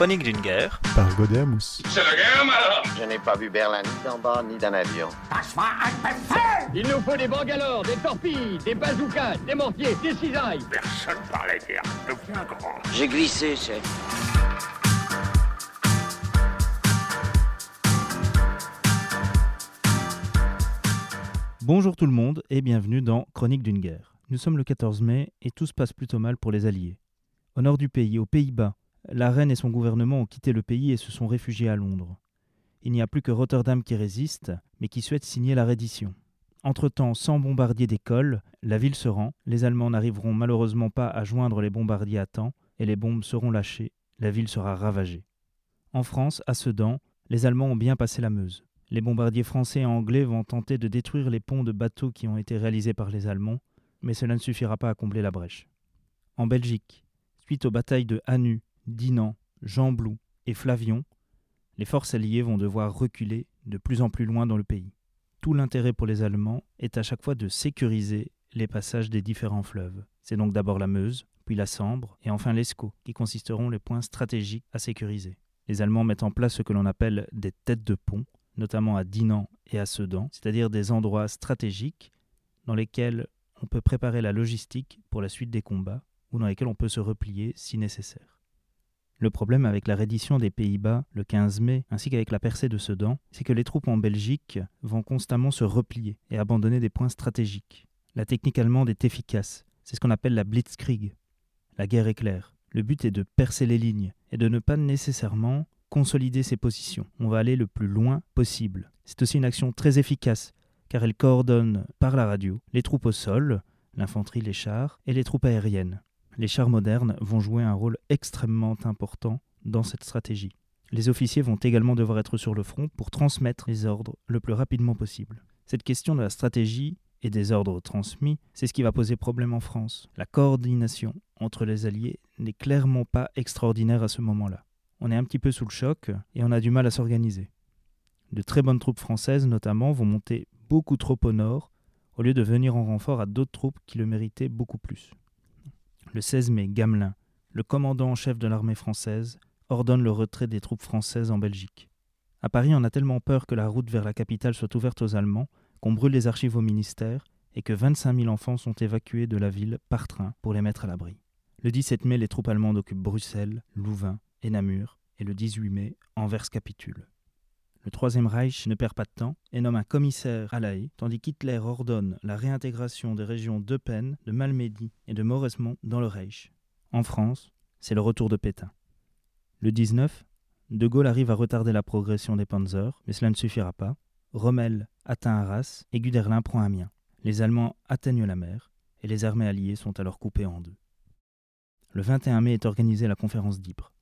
Chronique d'une guerre. Par Godet Mousse. C'est la guerre, alors Je n'ai pas vu Berlin ni d'en bas ni d'un avion. Il nous faut des bangalores, des torpilles, des bazookas, des mortiers, des cisailles. Personne parlait guerre. Deviens grand. J'ai glissé, chef. Bonjour tout le monde et bienvenue dans Chronique d'une guerre. Nous sommes le 14 mai et tout se passe plutôt mal pour les Alliés. Au nord du pays, aux Pays-Bas, la reine et son gouvernement ont quitté le pays et se sont réfugiés à Londres. Il n'y a plus que Rotterdam qui résiste, mais qui souhaite signer la reddition. Entre-temps, sans bombardiers d'école, la ville se rend, les Allemands n'arriveront malheureusement pas à joindre les bombardiers à temps, et les bombes seront lâchées, la ville sera ravagée. En France, à Sedan, les Allemands ont bien passé la Meuse. Les bombardiers français et anglais vont tenter de détruire les ponts de bateaux qui ont été réalisés par les Allemands, mais cela ne suffira pas à combler la brèche. En Belgique, suite aux batailles de Hanu, Dinan, Jean-Blou et Flavion, les forces alliées vont devoir reculer de plus en plus loin dans le pays. Tout l'intérêt pour les Allemands est à chaque fois de sécuriser les passages des différents fleuves. C'est donc d'abord la Meuse, puis la Sambre et enfin l'Escaut, qui consisteront les points stratégiques à sécuriser. Les Allemands mettent en place ce que l'on appelle des têtes de pont, notamment à Dinan et à Sedan, c'est-à-dire des endroits stratégiques dans lesquels on peut préparer la logistique pour la suite des combats ou dans lesquels on peut se replier si nécessaire. Le problème avec la reddition des Pays-Bas le 15 mai ainsi qu'avec la percée de Sedan, c'est que les troupes en Belgique vont constamment se replier et abandonner des points stratégiques. La technique allemande est efficace, c'est ce qu'on appelle la Blitzkrieg, la guerre éclair. Le but est de percer les lignes et de ne pas nécessairement consolider ses positions. On va aller le plus loin possible. C'est aussi une action très efficace car elle coordonne par la radio les troupes au sol, l'infanterie, les chars et les troupes aériennes. Les chars modernes vont jouer un rôle extrêmement important dans cette stratégie. Les officiers vont également devoir être sur le front pour transmettre les ordres le plus rapidement possible. Cette question de la stratégie et des ordres transmis, c'est ce qui va poser problème en France. La coordination entre les alliés n'est clairement pas extraordinaire à ce moment-là. On est un petit peu sous le choc et on a du mal à s'organiser. De très bonnes troupes françaises notamment vont monter beaucoup trop au nord au lieu de venir en renfort à d'autres troupes qui le méritaient beaucoup plus. Le 16 mai, Gamelin, le commandant en chef de l'armée française, ordonne le retrait des troupes françaises en Belgique. À Paris, on a tellement peur que la route vers la capitale soit ouverte aux Allemands qu'on brûle les archives au ministère et que 25 000 enfants sont évacués de la ville par train pour les mettre à l'abri. Le 17 mai, les troupes allemandes occupent Bruxelles, Louvain et Namur, et le 18 mai, Anvers capitule. Le Troisième Reich ne perd pas de temps et nomme un commissaire à La Haye, tandis qu'Hitler ordonne la réintégration des régions d'Eupen, de Malmedy et de Mauresmo dans le Reich. En France, c'est le retour de Pétain. Le 19, De Gaulle arrive à retarder la progression des Panzers, mais cela ne suffira pas. Rommel atteint Arras et Guderlin prend Amiens. Les Allemands atteignent la mer et les armées alliées sont alors coupées en deux. Le 21 mai est organisée la conférence d'Ypres.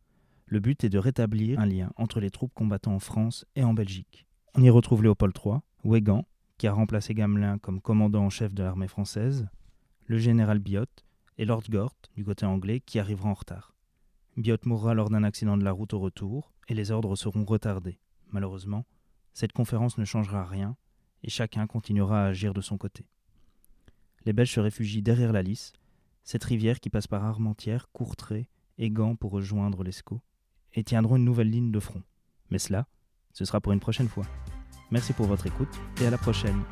Le but est de rétablir un lien entre les troupes combattant en France et en Belgique. On y retrouve Léopold III, Weygand, qui a remplacé Gamelin comme commandant en chef de l'armée française, le général Biot et Lord Gort, du côté anglais, qui arrivera en retard. Biot mourra lors d'un accident de la route au retour, et les ordres seront retardés. Malheureusement, cette conférence ne changera rien, et chacun continuera à agir de son côté. Les Belges se réfugient derrière la Lys, cette rivière qui passe par Armentières, Courtrai et Gand pour rejoindre l'Escaut, et tiendront une nouvelle ligne de front. Mais cela, ce sera pour une prochaine fois. Merci pour votre écoute et à la prochaine.